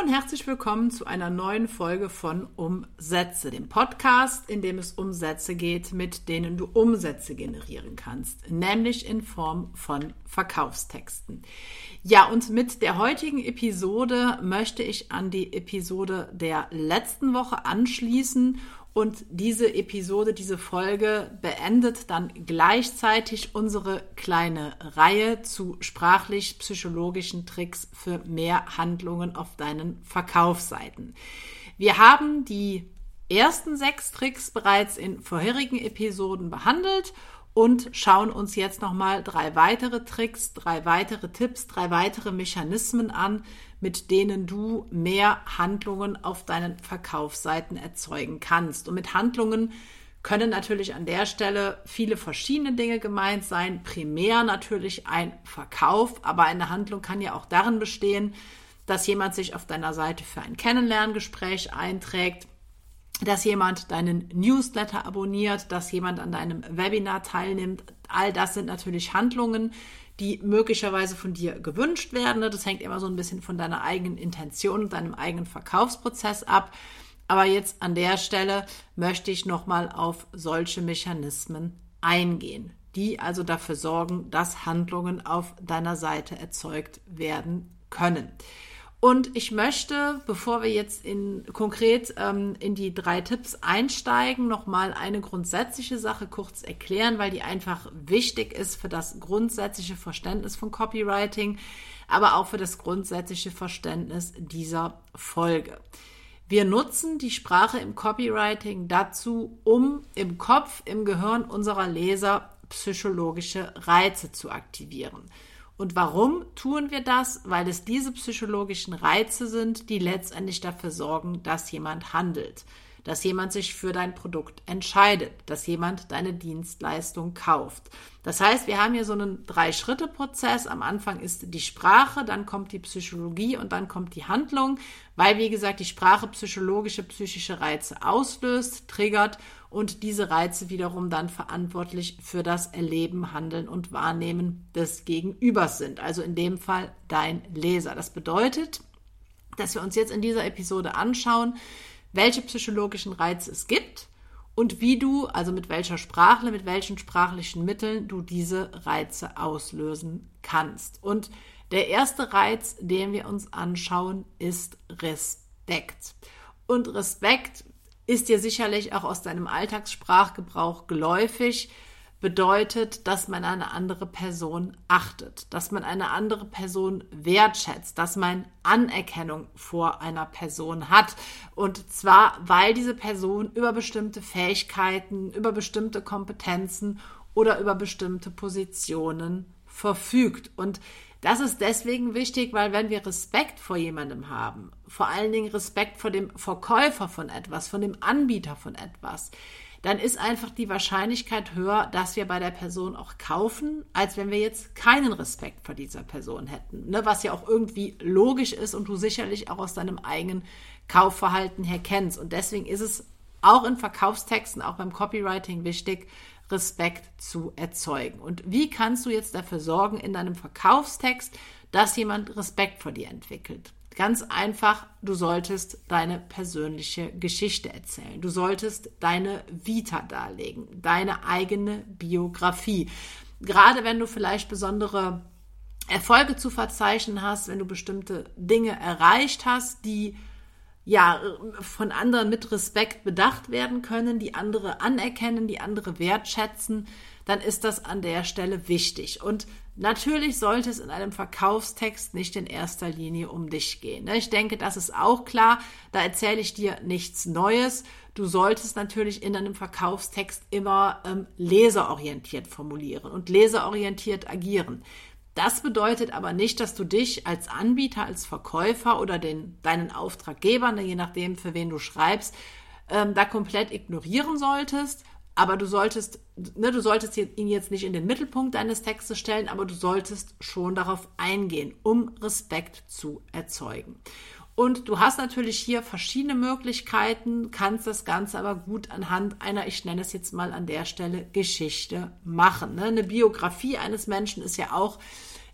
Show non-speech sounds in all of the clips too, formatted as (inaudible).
Und herzlich willkommen zu einer neuen Folge von Umsätze, dem Podcast, in dem es um Sätze geht, mit denen du Umsätze generieren kannst, nämlich in Form von Verkaufstexten. Ja, und mit der heutigen Episode möchte ich an die Episode der letzten Woche anschließen und diese Episode, diese Folge beendet dann gleichzeitig unsere kleine Reihe zu sprachlich-psychologischen Tricks für mehr Handlungen auf deinen Verkaufsseiten. Wir haben die ersten sechs Tricks bereits in vorherigen Episoden behandelt und schauen uns jetzt nochmal drei weitere Tricks, drei weitere Tipps, drei weitere Mechanismen an, mit denen du mehr Handlungen auf deinen Verkaufsseiten erzeugen kannst. Und mit Handlungen können natürlich an der Stelle viele verschiedene Dinge gemeint sein. Primär natürlich ein Verkauf, aber eine Handlung kann ja auch darin bestehen, dass jemand sich auf deiner Seite für ein Kennenlerngespräch einträgt, dass jemand deinen Newsletter abonniert, dass jemand an deinem Webinar teilnimmt. All das sind natürlich Handlungen, die möglicherweise von dir gewünscht werden. Das hängt immer so ein bisschen von deiner eigenen Intention und deinem eigenen Verkaufsprozess ab. Aber jetzt an der Stelle möchte ich nochmal auf solche Mechanismen eingehen, die also dafür sorgen, dass Handlungen auf deiner Seite erzeugt werden können. Und ich möchte, bevor wir jetzt in, konkret ähm, in die drei Tipps einsteigen, nochmal eine grundsätzliche Sache kurz erklären, weil die einfach wichtig ist für das grundsätzliche Verständnis von Copywriting, aber auch für das grundsätzliche Verständnis dieser Folge. Wir nutzen die Sprache im Copywriting dazu, um im Kopf, im Gehirn unserer Leser psychologische Reize zu aktivieren. Und warum tun wir das? Weil es diese psychologischen Reize sind, die letztendlich dafür sorgen, dass jemand handelt, dass jemand sich für dein Produkt entscheidet, dass jemand deine Dienstleistung kauft. Das heißt, wir haben hier so einen Drei-Schritte-Prozess. Am Anfang ist die Sprache, dann kommt die Psychologie und dann kommt die Handlung, weil, wie gesagt, die Sprache psychologische, psychische Reize auslöst, triggert und diese Reize wiederum dann verantwortlich für das Erleben, Handeln und Wahrnehmen des Gegenübers sind. Also in dem Fall dein Leser. Das bedeutet, dass wir uns jetzt in dieser Episode anschauen, welche psychologischen Reize es gibt und wie du, also mit welcher Sprache, mit welchen sprachlichen Mitteln du diese Reize auslösen kannst. Und der erste Reiz, den wir uns anschauen, ist Respekt. Und Respekt ist dir sicherlich auch aus deinem Alltagssprachgebrauch geläufig bedeutet, dass man eine andere Person achtet, dass man eine andere Person wertschätzt, dass man Anerkennung vor einer Person hat. Und zwar, weil diese Person über bestimmte Fähigkeiten, über bestimmte Kompetenzen oder über bestimmte Positionen verfügt. Und das ist deswegen wichtig, weil wenn wir Respekt vor jemandem haben, vor allen Dingen Respekt vor dem Verkäufer von etwas, von dem Anbieter von etwas, dann ist einfach die Wahrscheinlichkeit höher, dass wir bei der Person auch kaufen, als wenn wir jetzt keinen Respekt vor dieser Person hätten. Ne? Was ja auch irgendwie logisch ist und du sicherlich auch aus deinem eigenen Kaufverhalten her kennst. Und deswegen ist es auch in Verkaufstexten, auch beim Copywriting wichtig, Respekt zu erzeugen. Und wie kannst du jetzt dafür sorgen in deinem Verkaufstext, dass jemand Respekt vor dir entwickelt? Ganz einfach, du solltest deine persönliche Geschichte erzählen. Du solltest deine Vita darlegen, deine eigene Biografie. Gerade wenn du vielleicht besondere Erfolge zu verzeichnen hast, wenn du bestimmte Dinge erreicht hast, die ja von anderen mit Respekt bedacht werden können, die andere anerkennen, die andere wertschätzen, dann ist das an der Stelle wichtig. Und natürlich sollte es in einem Verkaufstext nicht in erster Linie um dich gehen. Ne? Ich denke, das ist auch klar. Da erzähle ich dir nichts Neues. Du solltest natürlich in einem Verkaufstext immer ähm, leserorientiert formulieren und leserorientiert agieren. Das bedeutet aber nicht, dass du dich als Anbieter, als Verkäufer oder den, deinen Auftraggeber, ne, je nachdem, für wen du schreibst, ähm, da komplett ignorieren solltest, aber du solltest, ne, du solltest ihn jetzt nicht in den Mittelpunkt deines Textes stellen, aber du solltest schon darauf eingehen, um Respekt zu erzeugen. Und du hast natürlich hier verschiedene Möglichkeiten, kannst das Ganze aber gut anhand einer, ich nenne es jetzt mal an der Stelle, Geschichte machen. Ne? Eine Biografie eines Menschen ist ja auch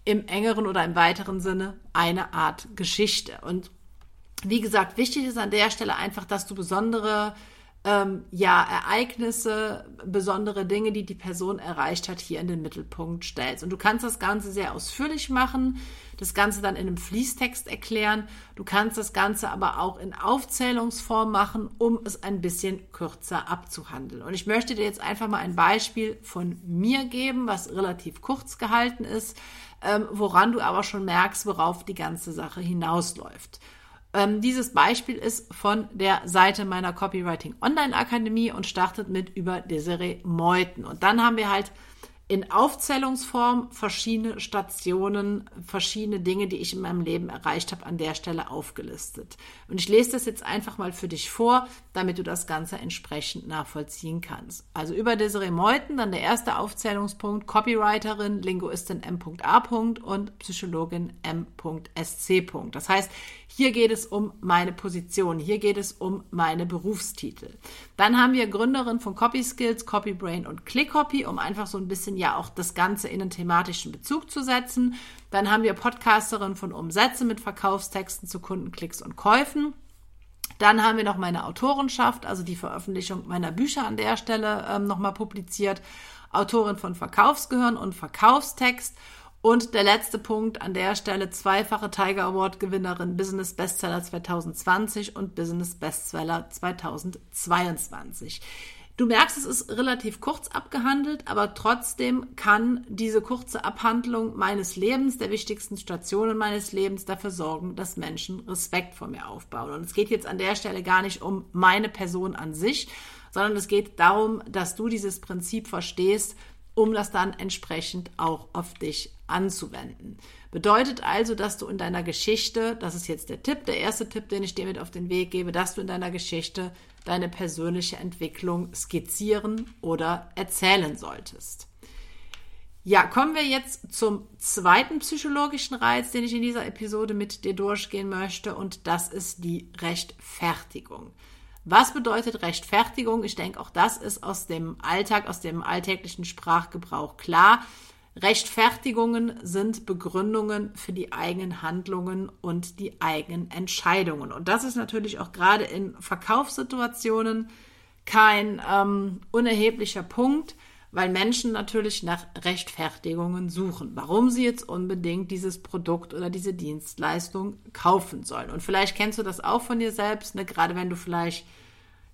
im engeren oder im weiteren Sinne eine Art Geschichte. Und Wie gesagt, wichtig ist an der Stelle einfach, dass du besondere ähm, ja, Ereignisse, besondere Dinge, die die Person erreicht hat, hier in den Mittelpunkt stellst. Und du kannst das Ganze sehr ausführlich machen, das Ganze dann in einem Fließtext erklären. Du kannst das Ganze aber auch in Aufzählungsform machen, um es ein bisschen kürzer abzuhandeln. Und ich möchte dir jetzt einfach mal ein Beispiel von mir geben, was relativ kurz gehalten ist, ähm, woran du aber schon merkst, worauf die ganze Sache hinausläuft. Ähm, dieses Beispiel ist von der Seite meiner Copywriting Online Akademie und startet mit über Desiree Meuthen. Und dann haben wir halt in Aufzählungsform verschiedene Stationen, verschiedene Dinge, die ich in meinem Leben erreicht habe, an der Stelle aufgelistet. Und ich lese das jetzt einfach mal für dich vor, damit du das Ganze entsprechend nachvollziehen kannst. Also über Desiree Meuthen, dann der erste Aufzählungspunkt, Copywriterin, Linguistin M.A. und Psychologin M.SC. Das heißt, hier geht es um meine Position, hier geht es um meine Berufstitel. Dann haben wir Gründerin von Copy Skills, Copy Brain und Click Copy, um einfach so ein bisschen ja auch das Ganze in einen thematischen Bezug zu setzen. Dann haben wir Podcasterin von Umsätze mit Verkaufstexten zu Kundenklicks und Käufen. Dann haben wir noch meine Autorenschaft, also die Veröffentlichung meiner Bücher an der Stelle ähm, nochmal publiziert. Autorin von Verkaufsgehirn und Verkaufstext. Und der letzte Punkt an der Stelle, zweifache Tiger Award Gewinnerin Business Bestseller 2020 und Business Bestseller 2022. Du merkst, es ist relativ kurz abgehandelt, aber trotzdem kann diese kurze Abhandlung meines Lebens, der wichtigsten Stationen meines Lebens, dafür sorgen, dass Menschen Respekt vor mir aufbauen. Und es geht jetzt an der Stelle gar nicht um meine Person an sich, sondern es geht darum, dass du dieses Prinzip verstehst, um das dann entsprechend auch auf dich anzuwenden. Bedeutet also, dass du in deiner Geschichte, das ist jetzt der Tipp, der erste Tipp, den ich dir mit auf den Weg gebe, dass du in deiner Geschichte deine persönliche Entwicklung skizzieren oder erzählen solltest. Ja, kommen wir jetzt zum zweiten psychologischen Reiz, den ich in dieser Episode mit dir durchgehen möchte, und das ist die Rechtfertigung. Was bedeutet Rechtfertigung? Ich denke, auch das ist aus dem Alltag, aus dem alltäglichen Sprachgebrauch klar. Rechtfertigungen sind Begründungen für die eigenen Handlungen und die eigenen Entscheidungen. Und das ist natürlich auch gerade in Verkaufssituationen kein ähm, unerheblicher Punkt, weil Menschen natürlich nach Rechtfertigungen suchen, warum sie jetzt unbedingt dieses Produkt oder diese Dienstleistung kaufen sollen. Und vielleicht kennst du das auch von dir selbst, ne? gerade wenn du vielleicht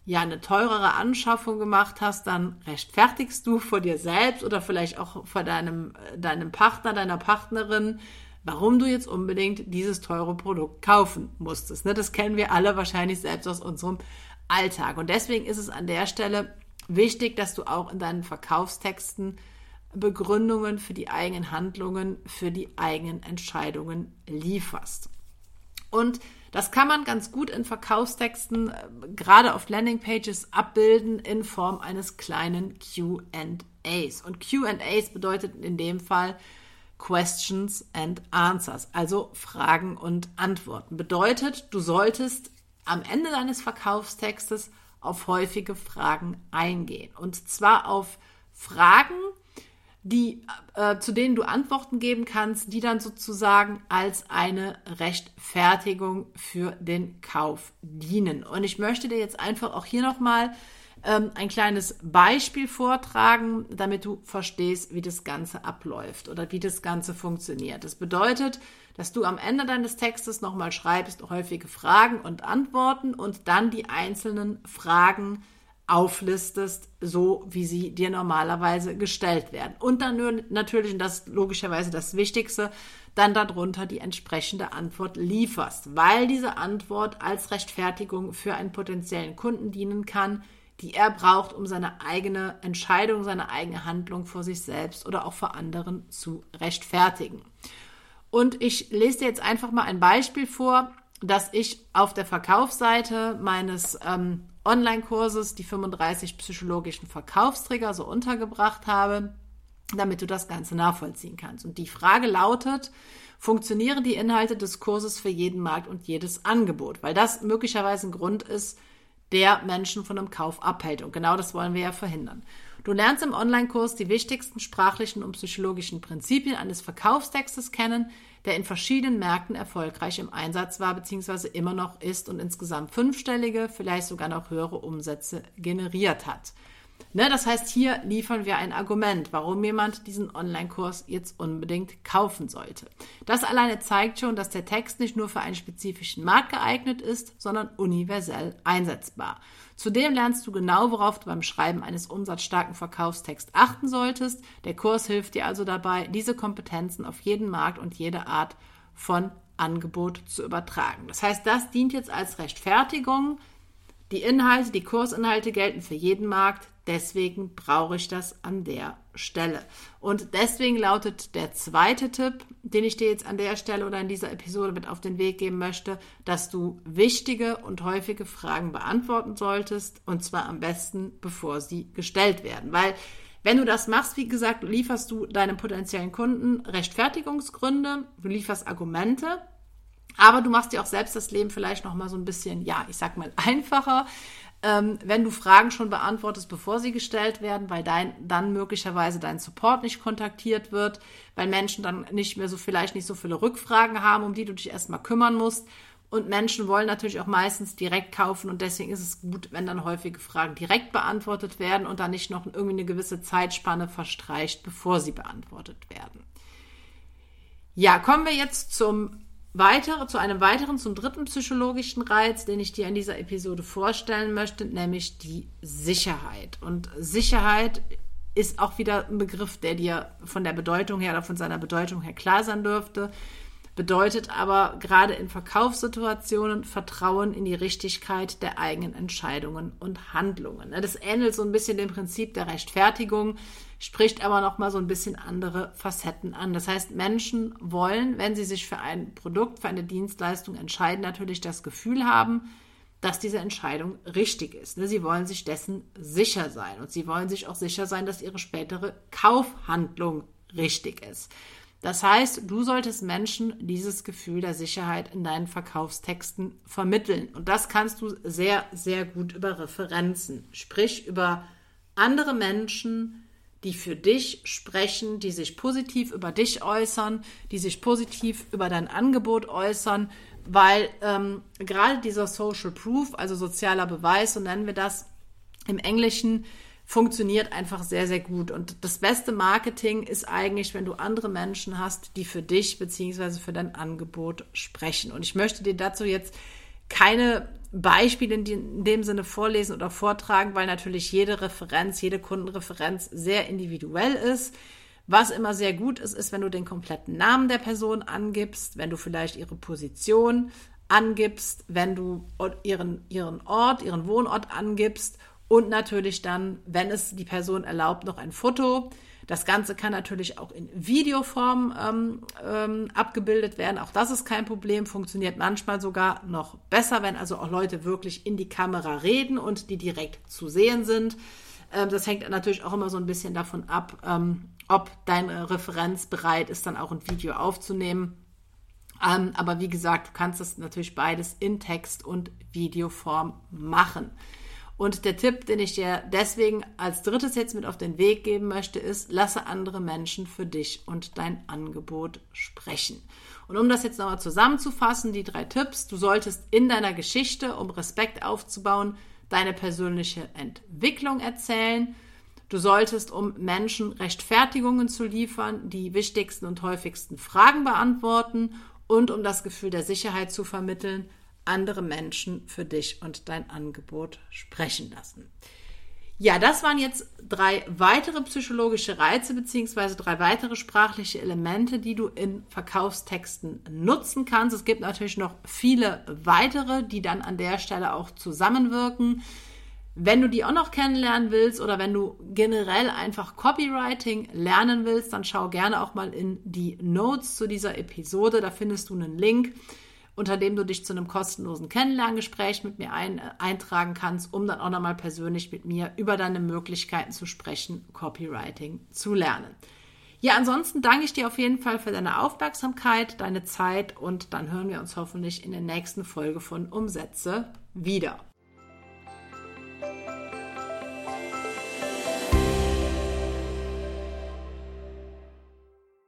ja eine teurere Anschaffung gemacht hast, dann rechtfertigst du vor dir selbst oder vielleicht auch vor deinem, deinem Partner, deiner Partnerin, warum du jetzt unbedingt dieses teure Produkt kaufen musstest. Ne? Das kennen wir alle wahrscheinlich selbst aus unserem Alltag. Und deswegen ist es an der Stelle wichtig, dass du auch in deinen Verkaufstexten Begründungen für die eigenen Handlungen, für die eigenen Entscheidungen lieferst. Und das kann man ganz gut in Verkaufstexten, äh, gerade auf Landingpages, abbilden in Form eines kleinen QAs. Und QAs bedeutet in dem Fall Questions and Answers, also Fragen und Antworten. Bedeutet, du solltest am Ende deines Verkaufstextes auf häufige Fragen eingehen. Und zwar auf Fragen, die, äh, zu denen du Antworten geben kannst, die dann sozusagen als eine Rechtfertigung für den Kauf dienen. Und ich möchte dir jetzt einfach auch hier nochmal ähm, ein kleines Beispiel vortragen, damit du verstehst, wie das Ganze abläuft oder wie das Ganze funktioniert. Das bedeutet, dass du am Ende deines Textes nochmal schreibst, häufige Fragen und Antworten und dann die einzelnen Fragen auflistest, so wie sie dir normalerweise gestellt werden. Und dann natürlich, und das ist logischerweise das Wichtigste, dann darunter die entsprechende Antwort lieferst, weil diese Antwort als Rechtfertigung für einen potenziellen Kunden dienen kann, die er braucht, um seine eigene Entscheidung, seine eigene Handlung vor sich selbst oder auch vor anderen zu rechtfertigen. Und ich lese dir jetzt einfach mal ein Beispiel vor, das ich auf der Verkaufsseite meines ähm, Online-Kurses, die 35 psychologischen Verkaufstrigger, so untergebracht habe, damit du das Ganze nachvollziehen kannst. Und die Frage lautet, funktionieren die Inhalte des Kurses für jeden Markt und jedes Angebot? Weil das möglicherweise ein Grund ist, der Menschen von einem Kauf abhält. Und genau das wollen wir ja verhindern. Du lernst im Online-Kurs die wichtigsten sprachlichen und psychologischen Prinzipien eines Verkaufstextes kennen, der in verschiedenen Märkten erfolgreich im Einsatz war bzw. immer noch ist und insgesamt fünfstellige, vielleicht sogar noch höhere Umsätze generiert hat. Ne, das heißt, hier liefern wir ein Argument, warum jemand diesen Online-Kurs jetzt unbedingt kaufen sollte. Das alleine zeigt schon, dass der Text nicht nur für einen spezifischen Markt geeignet ist, sondern universell einsetzbar. Zudem lernst du genau, worauf du beim Schreiben eines umsatzstarken Verkaufstexts achten solltest. Der Kurs hilft dir also dabei, diese Kompetenzen auf jeden Markt und jede Art von Angebot zu übertragen. Das heißt, das dient jetzt als Rechtfertigung. Die Inhalte, die Kursinhalte gelten für jeden Markt. Deswegen brauche ich das an der Stelle. Und deswegen lautet der zweite Tipp, den ich dir jetzt an der Stelle oder in dieser Episode mit auf den Weg geben möchte, dass du wichtige und häufige Fragen beantworten solltest und zwar am besten, bevor sie gestellt werden. Weil wenn du das machst, wie gesagt, lieferst du deinem potenziellen Kunden Rechtfertigungsgründe, du lieferst Argumente, aber du machst dir auch selbst das Leben vielleicht noch mal so ein bisschen, ja, ich sag mal (laughs) einfacher, ähm, wenn du Fragen schon beantwortest, bevor sie gestellt werden, weil dein, dann möglicherweise dein Support nicht kontaktiert wird, weil Menschen dann nicht mehr so vielleicht nicht so viele Rückfragen haben, um die du dich erstmal kümmern musst. Und Menschen wollen natürlich auch meistens direkt kaufen und deswegen ist es gut, wenn dann häufige Fragen direkt beantwortet werden und dann nicht noch irgendwie eine gewisse Zeitspanne verstreicht, bevor sie beantwortet werden. Ja, kommen wir jetzt zum weitere, zu einem weiteren, zum dritten psychologischen Reiz, den ich dir in dieser Episode vorstellen möchte, nämlich die Sicherheit. Und Sicherheit ist auch wieder ein Begriff, der dir von der Bedeutung her oder von seiner Bedeutung her klar sein dürfte. Bedeutet aber gerade in Verkaufssituationen Vertrauen in die Richtigkeit der eigenen Entscheidungen und Handlungen. Das ähnelt so ein bisschen dem Prinzip der Rechtfertigung spricht aber noch mal so ein bisschen andere Facetten an. Das heißt, Menschen wollen, wenn sie sich für ein Produkt, für eine Dienstleistung entscheiden, natürlich das Gefühl haben, dass diese Entscheidung richtig ist. Ne, sie wollen sich dessen sicher sein und sie wollen sich auch sicher sein, dass ihre spätere Kaufhandlung richtig ist. Das heißt, du solltest Menschen dieses Gefühl der Sicherheit in deinen Verkaufstexten vermitteln. Und das kannst du sehr, sehr gut über Referenzen, sprich über andere Menschen, die für dich sprechen, die sich positiv über dich äußern, die sich positiv über dein Angebot äußern, weil ähm, gerade dieser Social Proof, also sozialer Beweis, so nennen wir das im Englischen, funktioniert einfach sehr, sehr gut. Und das beste Marketing ist eigentlich, wenn du andere Menschen hast, die für dich beziehungsweise für dein Angebot sprechen. Und ich möchte dir dazu jetzt keine Beispiele in, dem Sinne vorlesen oder vortragen, weil natürlich jede Referenz, jede Kundenreferenz sehr individuell ist. Was immer sehr gut ist, ist, wenn du den kompletten Namen der Person angibst, wenn du vielleicht ihre Position angibst, wenn du ihren, ihren Ort, ihren Wohnort angibst und natürlich dann, wenn es die Person erlaubt, noch ein Foto das Ganze kann natürlich auch in Videoform ähm, ähm, abgebildet werden. Auch das ist kein Problem, funktioniert manchmal sogar noch besser, wenn also auch Leute wirklich in die Kamera reden und die direkt zu sehen sind. Ähm, das hängt natürlich auch immer so ein bisschen davon ab, ähm, ob deine Referenz bereit ist, dann auch ein Video aufzunehmen. Ähm, aber wie gesagt, du kannst das natürlich beides in Text und Videoform machen. Und der Tipp, den ich dir deswegen als drittes jetzt mit auf den Weg geben möchte, ist, lasse andere Menschen für dich und dein Angebot sprechen. Und um das jetzt nochmal zusammenzufassen, die drei Tipps, du solltest in deiner Geschichte, um Respekt aufzubauen, deine persönliche Entwicklung erzählen. Du solltest, um Menschen Rechtfertigungen zu liefern, die wichtigsten und häufigsten Fragen beantworten und um das Gefühl der Sicherheit zu vermitteln, andere Menschen für dich und dein Angebot sprechen lassen. Ja, das waren jetzt drei weitere psychologische Reize beziehungsweise drei weitere sprachliche Elemente, die du in Verkaufstexten nutzen kannst. Es gibt natürlich noch viele weitere, die dann an der Stelle auch zusammenwirken. Wenn du die auch noch kennenlernen willst oder wenn du generell einfach Copywriting lernen willst, dann schau gerne auch mal in die Notes zu dieser Episode. Da findest du einen Link unter dem du dich zu einem kostenlosen Kennenlerngespräch mit mir ein, äh, eintragen kannst, um dann auch nochmal persönlich mit mir über deine Möglichkeiten zu sprechen, Copywriting zu lernen. Ja, ansonsten danke ich dir auf jeden Fall für deine Aufmerksamkeit, deine Zeit und dann hören wir uns hoffentlich in der nächsten Folge von Umsätze wieder.